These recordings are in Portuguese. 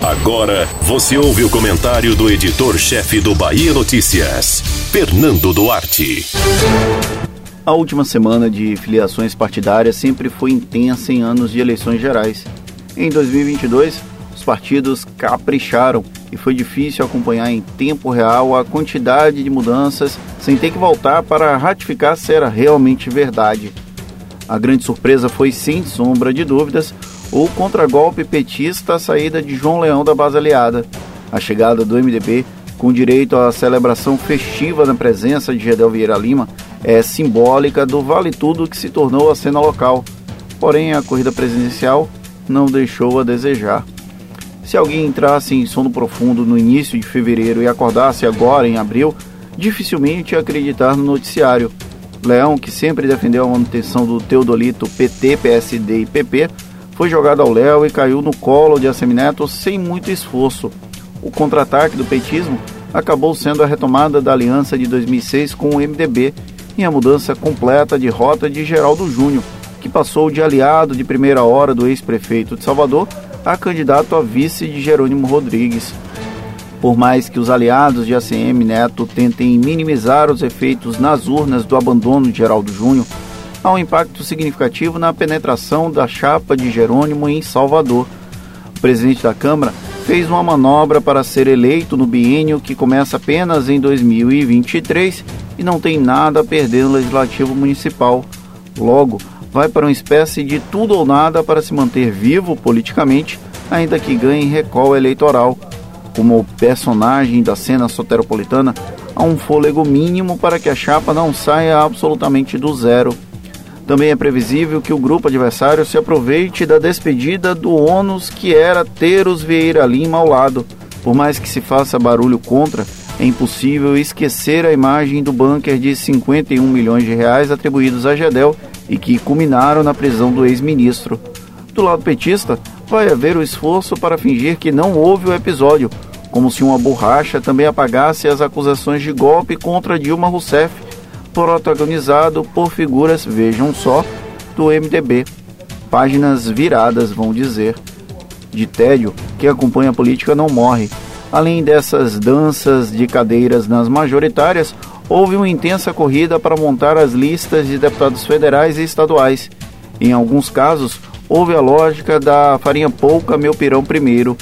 Agora você ouve o comentário do editor-chefe do Bahia Notícias, Fernando Duarte. A última semana de filiações partidárias sempre foi intensa em anos de eleições gerais. Em 2022, os partidos capricharam e foi difícil acompanhar em tempo real a quantidade de mudanças sem ter que voltar para ratificar se era realmente verdade. A grande surpresa foi, sem sombra de dúvidas, o contragolpe petista à saída de João Leão da base aliada. A chegada do MDB, com direito à celebração festiva na presença de Gedel Vieira Lima, é simbólica do vale tudo que se tornou a cena local. Porém, a corrida presidencial não deixou a desejar. Se alguém entrasse em sono profundo no início de fevereiro e acordasse agora em abril, dificilmente ia acreditar no noticiário. Leão, que sempre defendeu a manutenção do Teodolito PT, PSD e PP, foi jogado ao léu e caiu no colo de Assemineto sem muito esforço. O contra-ataque do petismo acabou sendo a retomada da aliança de 2006 com o MDB e a mudança completa de rota de Geraldo Júnior, que passou de aliado de primeira hora do ex-prefeito de Salvador a candidato a vice de Jerônimo Rodrigues. Por mais que os aliados de ACM Neto tentem minimizar os efeitos nas urnas do abandono de Geraldo Júnior, há um impacto significativo na penetração da chapa de Jerônimo em Salvador. O presidente da Câmara fez uma manobra para ser eleito no biênio que começa apenas em 2023 e não tem nada a perder no legislativo municipal. Logo, vai para uma espécie de tudo ou nada para se manter vivo politicamente, ainda que ganhe recall eleitoral. Como personagem da cena soteropolitana, há um fôlego mínimo para que a chapa não saia absolutamente do zero. Também é previsível que o grupo adversário se aproveite da despedida do ônus que era ter os Vieira Lima ao lado. Por mais que se faça barulho contra, é impossível esquecer a imagem do bunker de 51 milhões de reais atribuídos a Gedel e que culminaram na prisão do ex-ministro. Do lado petista, vai haver o esforço para fingir que não houve o episódio, como se uma borracha também apagasse as acusações de golpe contra Dilma Rousseff protagonizado por figuras, vejam só, do MDB. Páginas viradas, vão dizer. De tédio, quem acompanha a política não morre. Além dessas danças de cadeiras nas majoritárias, houve uma intensa corrida para montar as listas de deputados federais e estaduais. Em alguns casos, houve a lógica da farinha pouca, meu pirão primeiro.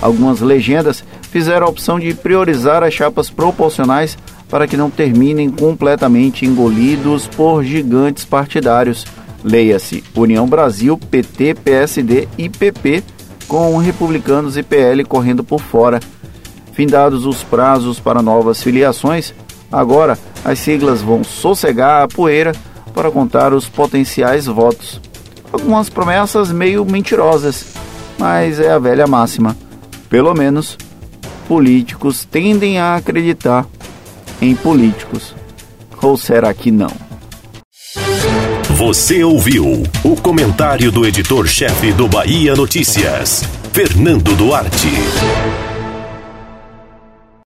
Algumas legendas fizeram a opção de priorizar as chapas proporcionais para que não terminem completamente engolidos por gigantes partidários. Leia-se União Brasil, PT, PSD e PP, com republicanos e PL correndo por fora. Findados os prazos para novas filiações, agora as siglas vão sossegar a poeira para contar os potenciais votos. Algumas promessas meio mentirosas, mas é a velha máxima. Pelo menos, políticos tendem a acreditar em políticos. Ou será que não? Você ouviu o comentário do editor-chefe do Bahia Notícias, Fernando Duarte.